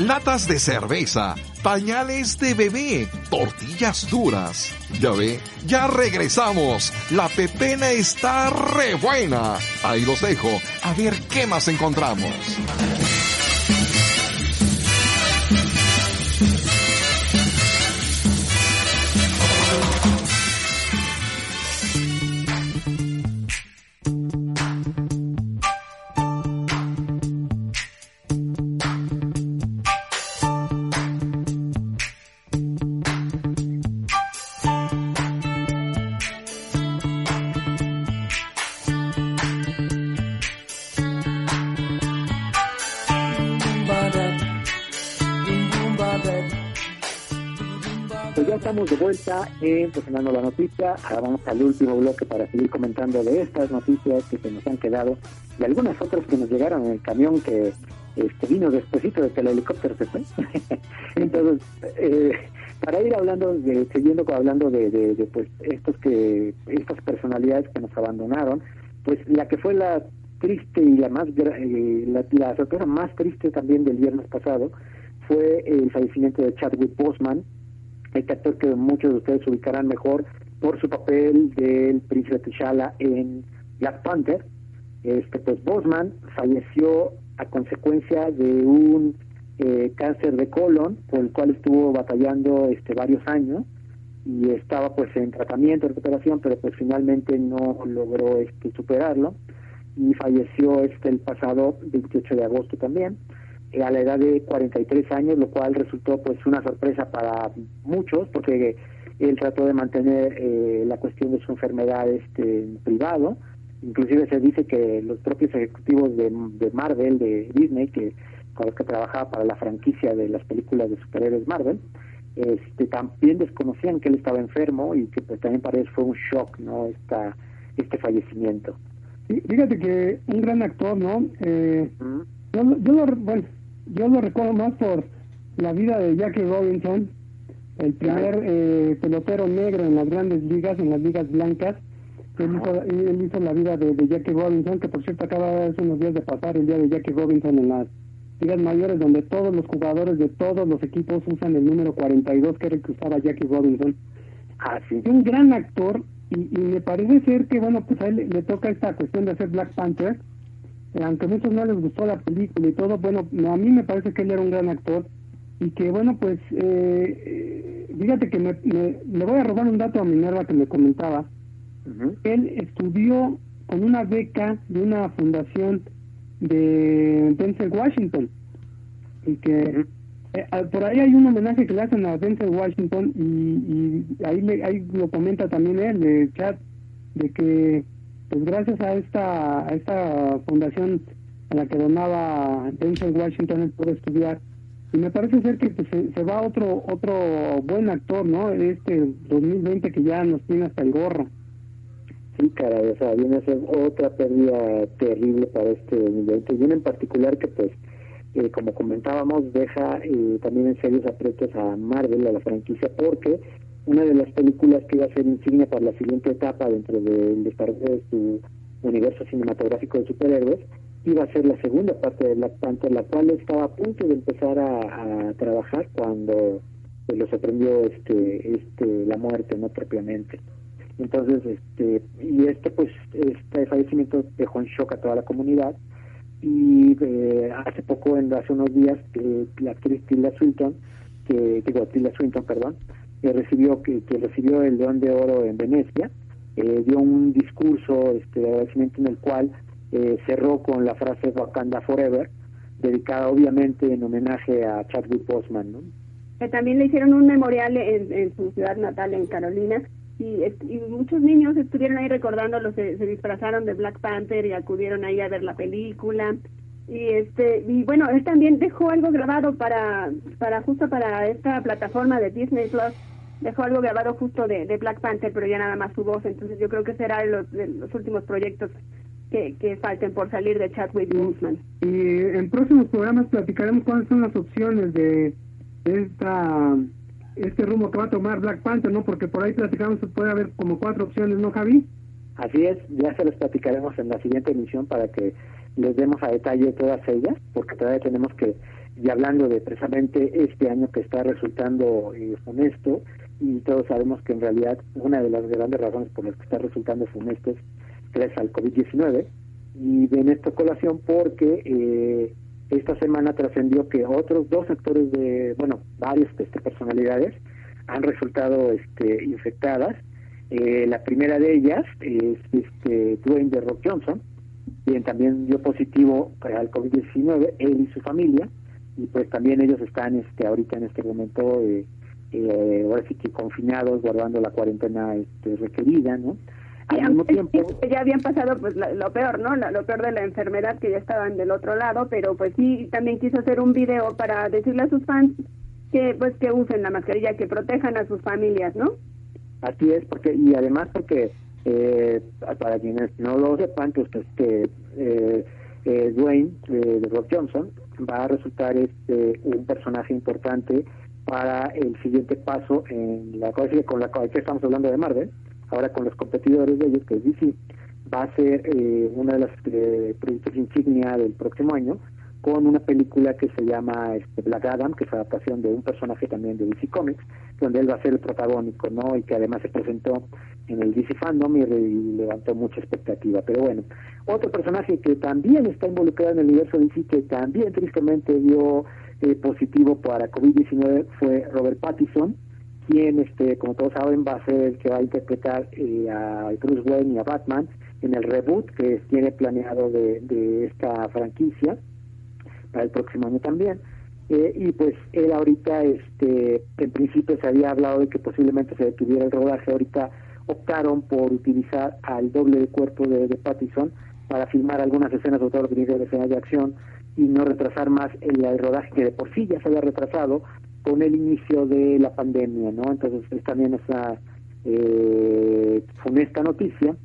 latas de cerveza, pañales de bebé, tortillas duras. Ya ve, ya regresamos. La pepena está re buena. Ahí los dejo, a ver qué más encontramos. Ya estamos de vuelta en Presionando la Noticia. Ahora vamos al último bloque para seguir comentando de estas noticias que se nos han quedado y algunas otras que nos llegaron en el camión que este, vino despuesito de que el helicóptero se fue. Entonces, eh, para ir hablando, de, siguiendo hablando de, de, de, pues estos que estas personalidades que nos abandonaron, pues la que fue la triste y la más eh, la, la más triste también del viernes pasado fue el fallecimiento de Chadwick Boseman, este actor que muchos de ustedes ubicarán mejor por su papel del príncipe T'Challa en Black Panther. Este, pues Bosman falleció a consecuencia de un eh, cáncer de colon por el cual estuvo batallando este varios años y estaba pues en tratamiento, en recuperación, pero pues finalmente no logró este superarlo y falleció este el pasado 28 de agosto también a la edad de 43 años, lo cual resultó pues una sorpresa para muchos porque él trató de mantener eh, la cuestión de su enfermedad este en privado, inclusive se dice que los propios ejecutivos de, de Marvel, de Disney, que con los que trabajaba para la franquicia de las películas de superhéroes Marvel, este también desconocían que él estaba enfermo y que pues también para ellos fue un shock, ¿no? Esta, este fallecimiento. Fíjate que un gran actor, ¿no? Eh, yo, yo lo, bueno, yo lo recuerdo más por la vida de Jackie Robinson, el primer eh, pelotero negro en las grandes ligas, en las ligas blancas. Él hizo, él hizo la vida de, de, Jackie Robinson, que por cierto acaba hace unos días de pasar el día de Jackie Robinson en las ligas mayores, donde todos los jugadores de todos los equipos usan el número 42, que era el que usaba Jackie Robinson. Así. Un gran actor, y, y me parece ser que, bueno, pues a él le toca esta cuestión de hacer Black Panther, aunque a muchos no les gustó la película y todo, bueno, a mí me parece que él era un gran actor y que, bueno, pues, eh, fíjate que me, le voy a robar un dato a Minerva que me comentaba. Él estudió con una beca de una fundación de Denzel Washington y que eh, por ahí hay un homenaje que le hacen a Denzel Washington y, y ahí, le, ahí lo comenta también él, de chat, de que pues gracias a esta a esta fundación a la que donaba Denzel Washington él puede estudiar. Y me parece ser que pues, se, se, va otro otro buen actor no este 2020 que ya nos tiene hasta el gorro. Sí caray o sea viene a ser otra pérdida terrible para este 2020 y uno en particular que pues eh, como comentábamos deja eh, también en serios aprietos a Marvel a la franquicia porque una de las películas que iba a ser insignia para la siguiente etapa dentro del de su universo cinematográfico de superhéroes iba a ser la segunda parte de Black Panther, la cual estaba a punto de empezar a, a trabajar cuando pues, lo sorprendió este, este, la muerte, no propiamente. Entonces, este, y este pues, este fallecimiento dejó en shock a toda la comunidad y eh, hace poco, en, hace unos días, eh, la actriz Tilda Swinton, que, digo, Tilda Swinton, perdón, que recibió que, que, recibió el León de Oro en Venecia eh, dio un discurso este, de agradecimiento en el cual eh, cerró con la frase Wakanda Forever dedicada obviamente en homenaje a Chadwick Boseman ¿no? que también le hicieron un memorial en, en su ciudad natal en Carolina y, y, muchos niños estuvieron ahí recordándolo se, se disfrazaron de Black Panther y acudieron ahí a ver la película y este y bueno él también dejó algo grabado para para justo para esta plataforma de Disney Plus dejó algo grabado justo de, de Black Panther pero ya nada más su voz. Entonces yo creo que será los, los últimos proyectos que, que falten por salir de Chadwick Boseman. Y en próximos programas platicaremos cuáles son las opciones de esta este rumbo que va a tomar Black Panther no porque por ahí platicamos puede haber como cuatro opciones no Javi Así es, ya se los platicaremos en la siguiente emisión para que les demos a detalle todas ellas, porque todavía tenemos que, y hablando de precisamente este año que está resultando eh, funesto, y todos sabemos que en realidad una de las grandes razones por las que está resultando funesto es gracias al COVID-19, y ven esto colación porque eh, esta semana trascendió que otros dos actores de, bueno, varias este, personalidades han resultado este, infectadas. Eh, la primera de ellas es este, Dwayne de Rock Johnson, quien también dio positivo al COVID-19, él y su familia, y pues también ellos están este, ahorita en este momento, eh, eh, ahora sí que confinados, guardando la cuarentena este, requerida, ¿no? Al mismo tiempo, ya habían pasado pues lo peor, ¿no? lo peor de la enfermedad que ya estaban del otro lado, pero pues sí también quiso hacer un video para decirle a sus fans que pues que usen la mascarilla, que protejan a sus familias, ¿no? Así es, porque y además porque eh, para quienes no lo sepan, pues este eh, eh, Dwayne de Rock Johnson va a resultar este un personaje importante para el siguiente paso en la con la que estamos hablando de Marvel, ahora con los competidores de ellos, que es DC, va a ser eh, una de las eh, proyectos insignia del próximo año, con una película que se llama este, Black Adam, que es adaptación de un personaje también de DC Comics, donde él va a ser el protagónico, ¿no? Y que además se presentó en el DC Fandom y, levantó mucha expectativa. Pero bueno, otro personaje que también está involucrado en el universo DC, que también tristemente dio eh, positivo para COVID-19, fue Robert Pattinson, quien, este, como todos saben, va a ser el que va a interpretar eh, a Bruce Wayne y a Batman en el reboot que tiene planeado de, de esta franquicia para el próximo año también. Eh, y pues él ahorita, este, en principio se había hablado de que posiblemente se detuviera el rodaje, ahorita optaron por utilizar al doble de cuerpo de, de Pattison para filmar algunas escenas, sobre todo lo que de escenas de acción, y no retrasar más el, rodaje que de por sí ya se había retrasado con el inicio de la pandemia, ¿no? Entonces es también esa eh, funesta noticia.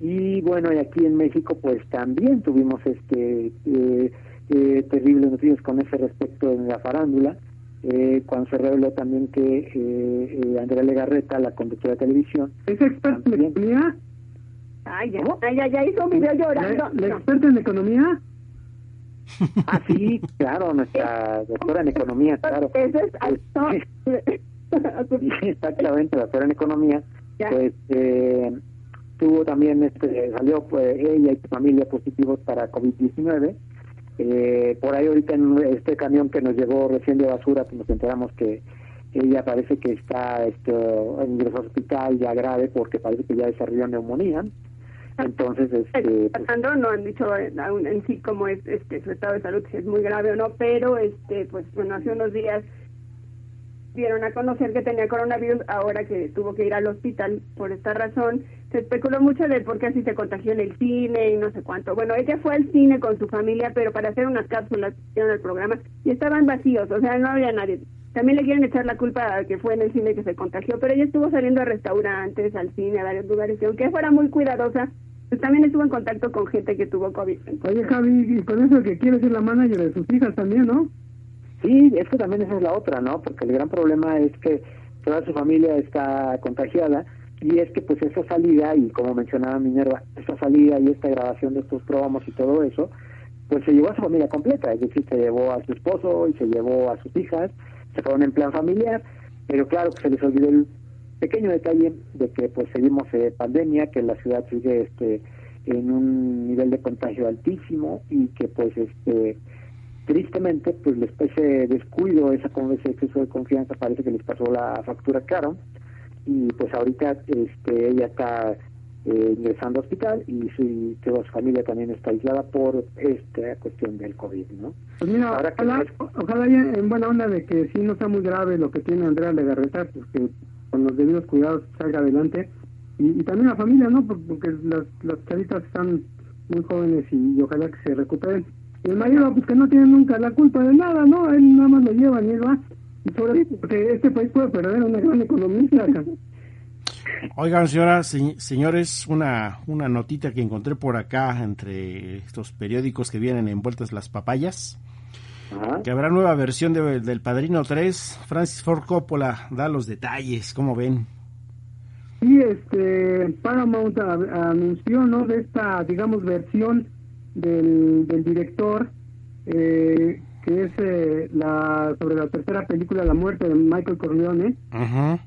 Y bueno, y aquí en México pues también tuvimos este... Eh, eh, terribles noticias con ese respecto en la farándula, eh, cuando se reveló también que eh, eh, Andrea Legarreta, la conductora de televisión... ¿Es experta en economía? Ay, ya, ay, ya, ya hizo un video llorando. ¿La, experta en economía? Ah, sí, claro, nuestra doctora en economía, claro. Eso es Exactamente, doctora en economía. Pues eh, tuvo también, este, salió pues, ella y su familia positivos para COVID-19 eh, por ahí ahorita en este camión que nos llegó recién de basura, pues nos enteramos que ella parece que está este, en el hospital ya grave porque parece que ya desarrolló neumonía. Entonces, este, pues, no han dicho aún en sí cómo es este, su estado de salud, si es muy grave o no, pero este, pues bueno, hace unos días dieron a conocer que tenía coronavirus ahora que tuvo que ir al hospital por esta razón. Se especuló mucho de por qué así se contagió en el cine y no sé cuánto. Bueno, ella fue al cine con su familia, pero para hacer unas cápsulas en el programa y estaban vacíos, o sea, no había nadie. También le quieren echar la culpa a que fue en el cine que se contagió, pero ella estuvo saliendo a restaurantes, al cine, a varios lugares, y aunque fuera muy cuidadosa, pues también estuvo en contacto con gente que tuvo COVID. Oye, Javi, y con eso que quiere ser la manager de sus hijas también, ¿no? Sí, es que también esa es la otra, ¿no? Porque el gran problema es que toda su familia está contagiada y es que pues esa salida, y como mencionaba Minerva, esa salida y esta grabación de estos promos y todo eso, pues se llevó a su familia completa, es decir, se llevó a su esposo y se llevó a sus hijas, se fueron en plan familiar, pero claro que se les olvidó el pequeño detalle de que pues seguimos en pandemia, que la ciudad sigue este en un nivel de contagio altísimo y que pues este tristemente, pues especie de descuido, esa, ese exceso de confianza parece que les pasó la factura caro y pues ahorita este, ella está eh, ingresando al hospital y su, toda su familia también está aislada por esta cuestión del COVID, ¿no? Pues mira, ojalá, ojalá en buena onda de que sí no sea muy grave lo que tiene Andrea Legarreta, pues que con los debidos cuidados salga adelante y, también la familia, ¿no? Porque las, las charitas están muy jóvenes y ojalá que se recuperen. el mayor pues que no tiene nunca la culpa de nada, ¿no? Él nada más lo lleva y él va. Y sobre porque este país puede perder una gran economista. Oigan, señoras, señores, una, una notita que encontré por acá entre estos periódicos que vienen envueltas las papayas. Que habrá nueva versión de, del Padrino 3. Francis Ford Coppola da los detalles, ¿cómo ven? Sí, este, Paramount anunció, ¿no? De esta, digamos, versión del, del director, eh, que es eh, la sobre la tercera película, La muerte de Michael Corleone. Ajá.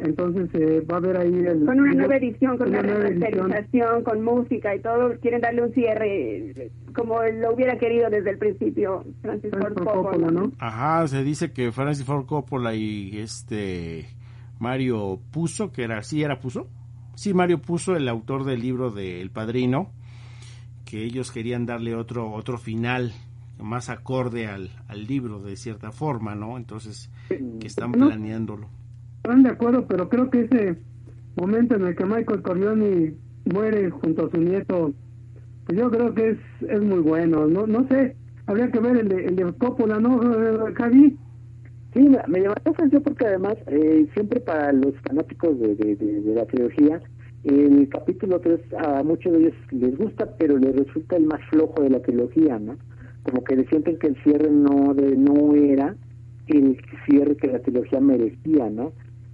Entonces eh, va a haber ahí el, con una nueva edición, con una, remasterización, con música y todo, quieren darle un cierre como lo hubiera querido desde el principio Francis Ford Coppola, ¿no? Ajá, se dice que Francis Ford Coppola y este Mario Puzo, que era, sí era Puzo, sí Mario Puzo, el autor del libro de El Padrino, que ellos querían darle otro otro final más acorde al, al libro de cierta forma, ¿no? Entonces que están planeándolo están de acuerdo, pero creo que ese momento en el que Michael Corleone muere junto a su nieto, pues yo creo que es, es muy bueno. No no sé, habría que ver el de, el de Coppola, ¿no, Javi? Sí, me llamó la atención porque además, eh, siempre para los fanáticos de, de, de, la trilogía, el capítulo 3 a muchos de ellos les gusta, pero les resulta el más flojo de la trilogía, ¿no? Como que sienten que el cierre no de no era el cierre que la trilogía merecía, ¿no?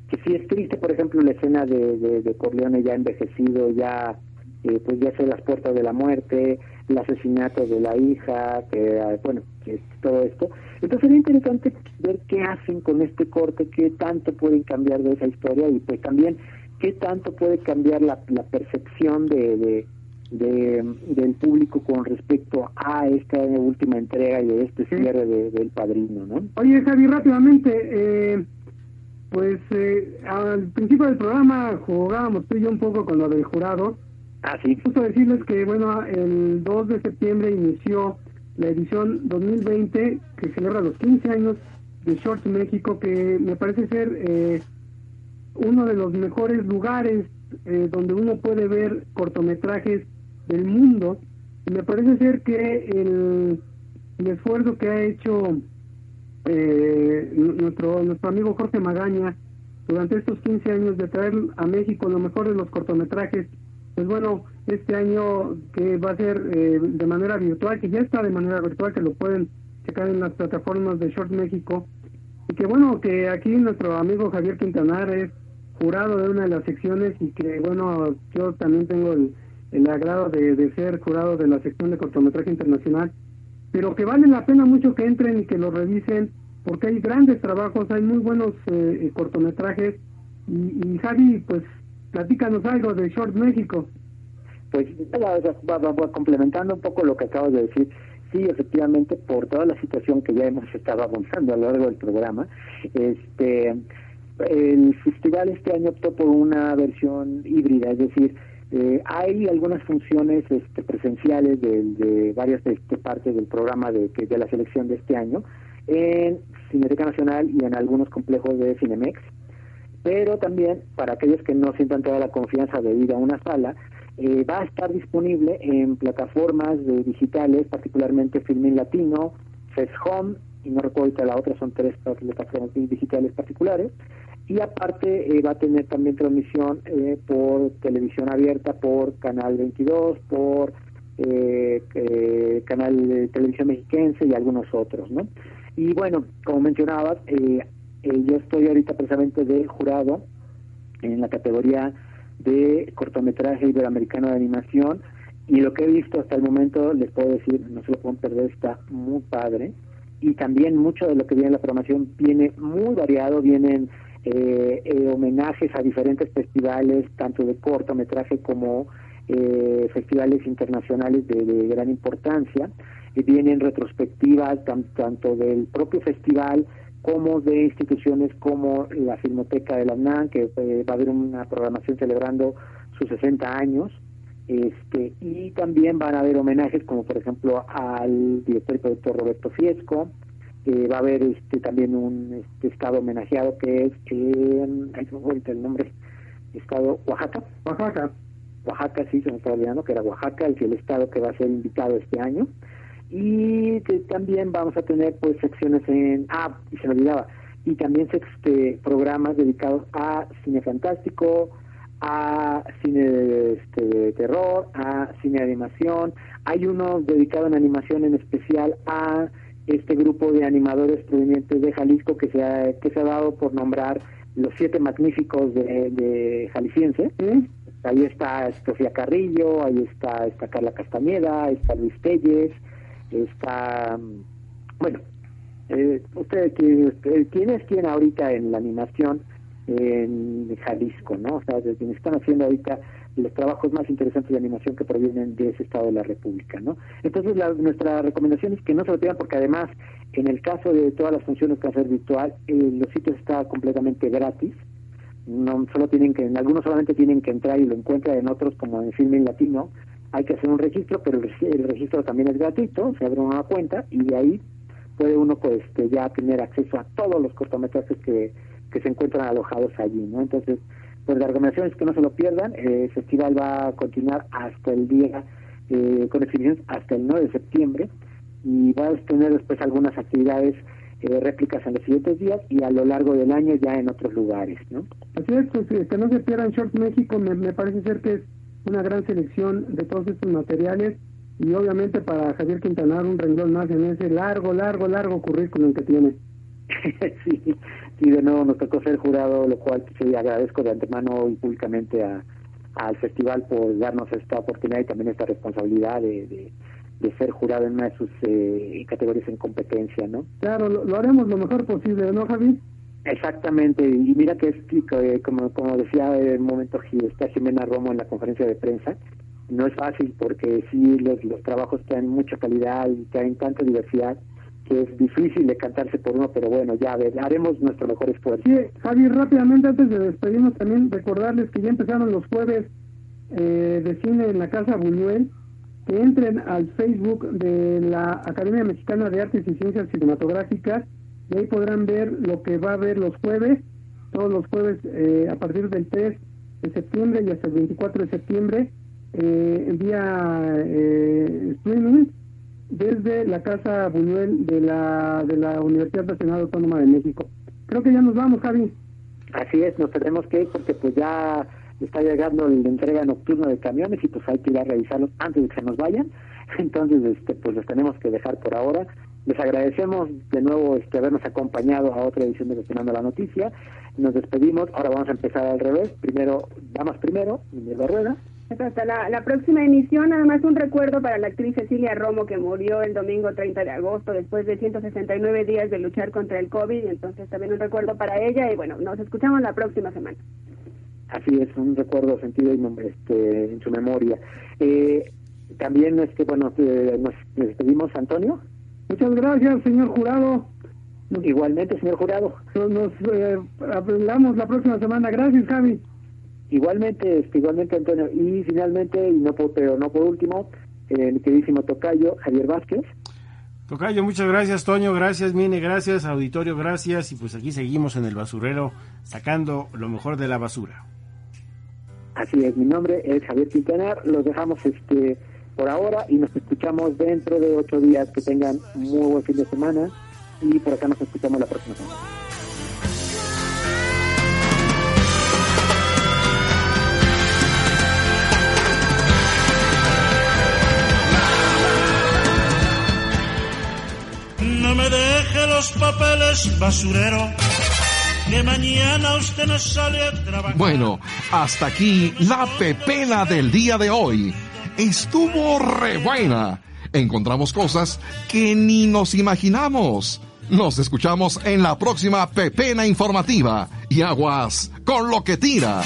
Que sí es triste, por ejemplo, la escena de, de, Corleone ya envejecido, ya eh, pues ya sé las puertas de la muerte, el asesinato de la hija, que ah, bueno, que todo esto. Entonces sería interesante ver qué hacen con este corte, qué tanto pueden cambiar de esa historia y pues también qué tanto puede cambiar la, la percepción de, de, del público con respecto a esta última entrega y de este cierre del padrino, ¿no? Oye, Javi, rápidamente, eh, pues eh, al principio del programa jugábamos tú y yo un poco con lo del jurado. Ah, sí. Justo decirles que, bueno, el 2 de septiembre inició la edición 2020 que celebra los 15 años de Shorts México, que me parece ser eh, uno de los mejores lugares eh, donde uno puede ver cortometrajes del mundo. Y me parece ser que el, el esfuerzo que ha hecho eh, nuestro, nuestro amigo Jorge Magaña, durante estos 15 años de traer a México lo mejor de los cortometrajes, pues bueno, este año que va a ser eh, de manera virtual, que ya está de manera virtual, que lo pueden checar en las plataformas de Short México, y que bueno, que aquí nuestro amigo Javier Quintanar es jurado de una de las secciones y que bueno, yo también tengo el, el agrado de, de ser jurado de la sección de cortometraje internacional pero que vale la pena mucho que entren y que lo revisen, porque hay grandes trabajos, hay muy buenos eh, eh, cortometrajes. Y, Javi, pues platícanos algo de Short México. Pues complementando un poco lo que acabas de decir, sí, efectivamente, por toda la situación que ya hemos estado avanzando a lo largo del programa, este el festival este año optó por una versión híbrida, es decir, eh, hay algunas funciones este, presenciales de, varias este, partes del programa de, de la selección de este año en Cineteca Nacional y en algunos complejos de Cinemex, pero también para aquellos que no sientan toda la confianza de ir a una sala, eh, va a estar disponible en plataformas digitales, particularmente Filmin Latino, FES Home, y no recuerdo la otra, son tres plataformas digitales particulares, y aparte eh, va a tener también transmisión eh, por televisión abierta, por Canal 22, por eh, eh, Canal Televisión Mexiquense y algunos otros, ¿no? Y bueno, como mencionabas, yo estoy ahorita precisamente de jurado en la categoría de cortometraje iberoamericano de animación y lo que he visto hasta el momento, les puedo decir, no se lo pueden perder, está muy padre y también mucho de lo que viene en la programación viene muy variado, vienen eh, eh, homenajes a diferentes festivales, tanto de cortometraje como eh, festivales internacionales de, gran importancia. y vienen retrospectivas tanto del propio festival como de instituciones como la Filmoteca de la que va a haber una programación celebrando sus 60 años. Este, y también van a haber homenajes como por ejemplo al director y productor Roberto Fiesco, va a haber este también un este, estado homenajeado que es en el nombre estado Oaxaca. Oaxaca. Oaxaca sí se me está olvidando que era Oaxaca el, el estado que va a ser invitado este año. Y también vamos a tener pues secciones en ah y se me olvidaba. Y también este, programas dedicados a cine fantástico a cine este, de terror a cine de animación. Hay uno dedicado en animación en especial a este grupo de animadores provenientes de Jalisco que se ha, que se ha dado por nombrar los siete magníficos de, de Jalisciense. Ahí está Sofía Carrillo, ahí está, está Carla Castañeda, está Luis Telles, está, bueno, eh, usted, ¿quién es quién ahorita en la animación en Jalisco, no? O sea, quienes están haciendo ahorita los trabajos más interesantes de animación que provienen de ese estado de la República, ¿no? Entonces, nuestra recomendación es que no se lo tengan porque además, en el caso de todas las funciones que hacer virtual, eh, los sitios está completamente gratis, no solo tienen que, en algunos solamente tienen que entrar y lo encuentran, en otros, como en Filming Latino, hay que hacer un registro, pero el, registro también es gratuito, se abre una cuenta y de ahí puede uno pues este, ya tener acceso a todos los cortometrajes que, que se encuentran alojados allí, ¿no? Entonces, pues la recomendación es que no se lo pierdan, eh, el festival va a continuar hasta el día, eh, con exhibiciones hasta el 9 de septiembre y va a tener después algunas actividades eh, réplicas en los siguientes días y a lo largo del año ya en otros lugares, ¿no? Así es, pues que no se pierdan Short México, me, me parece ser que es una gran selección de todos estos materiales y obviamente para Javier Quintanar un renglón más en ese largo, largo, largo currículum que tiene. sí, sí, de nuevo nos tocó ser jurado, lo cual sí, agradezco de antemano y públicamente a, al festival por darnos esta oportunidad y también esta responsabilidad de, de, ser jurado en una de sus eh, categorías en competencia, ¿no? Claro, lo, haremos lo mejor posible, ¿no, Javi? Exactamente, y mira que es eh, como, como decía en el momento está Jimena Romo en la conferencia de prensa, no es fácil porque sí los, los trabajos tienen mucha calidad y tienen tanta diversidad que es difícil de cantarse por uno, pero bueno, ya ver, haremos nuestro mejor esfuerzo. Sí, Javi, rápidamente antes de despedirnos también recordarles que ya empezaron los jueves eh, de cine en la Casa Buñuel, que entren al Facebook de la Academia Mexicana de Artes y Ciencias Cinematográficas y ahí podrán ver lo que va a haber los jueves, todos los jueves eh, a partir del 3 de septiembre y hasta el 24 de septiembre, eh, vía eh, streaming desde la Casa Buñuel de la, de la Universidad Nacional Autónoma de México. Creo que ya nos vamos, Javi. Así es, nos tenemos que ir porque pues ya está llegando la entrega nocturna de camiones y pues hay que ir a revisarlos antes de que se nos vayan. Entonces, este, pues los tenemos que dejar por ahora. Les agradecemos de nuevo este, habernos acompañado a otra edición de Gestionando la Noticia. Nos despedimos. Ahora vamos a empezar al revés. Primero, damas primero, la Rueda. Hasta la, la, próxima emisión, además un recuerdo para la actriz Cecilia Romo que murió el domingo 30 de agosto después de 169 días de luchar contra el COVID, entonces también un recuerdo para ella y bueno, nos escuchamos la próxima semana. Así es, un recuerdo sentido y este, en su memoria. Eh, también, este, bueno, eh, nos, despedimos, Antonio. Muchas gracias, señor jurado. Igualmente, señor jurado. Nos eh, hablamos la próxima semana. Gracias, Javi. Igualmente, este, igualmente, Antonio. Y finalmente, y no por, pero no por último, el queridísimo Tocayo, Javier Vázquez. Tocayo, muchas gracias, Toño, gracias, Mine, gracias, auditorio, gracias. Y pues aquí seguimos en el basurero sacando lo mejor de la basura. Así es, mi nombre es Javier Quintanar. Los dejamos este por ahora y nos escuchamos dentro de ocho días. Que tengan muy buen fin de semana y por acá nos escuchamos la próxima semana. Papeles, basurero. Que mañana usted no sale a trabajar. Bueno, hasta aquí la pepena del día de hoy. Estuvo re buena. Encontramos cosas que ni nos imaginamos. Nos escuchamos en la próxima pepena informativa y aguas con lo que tira.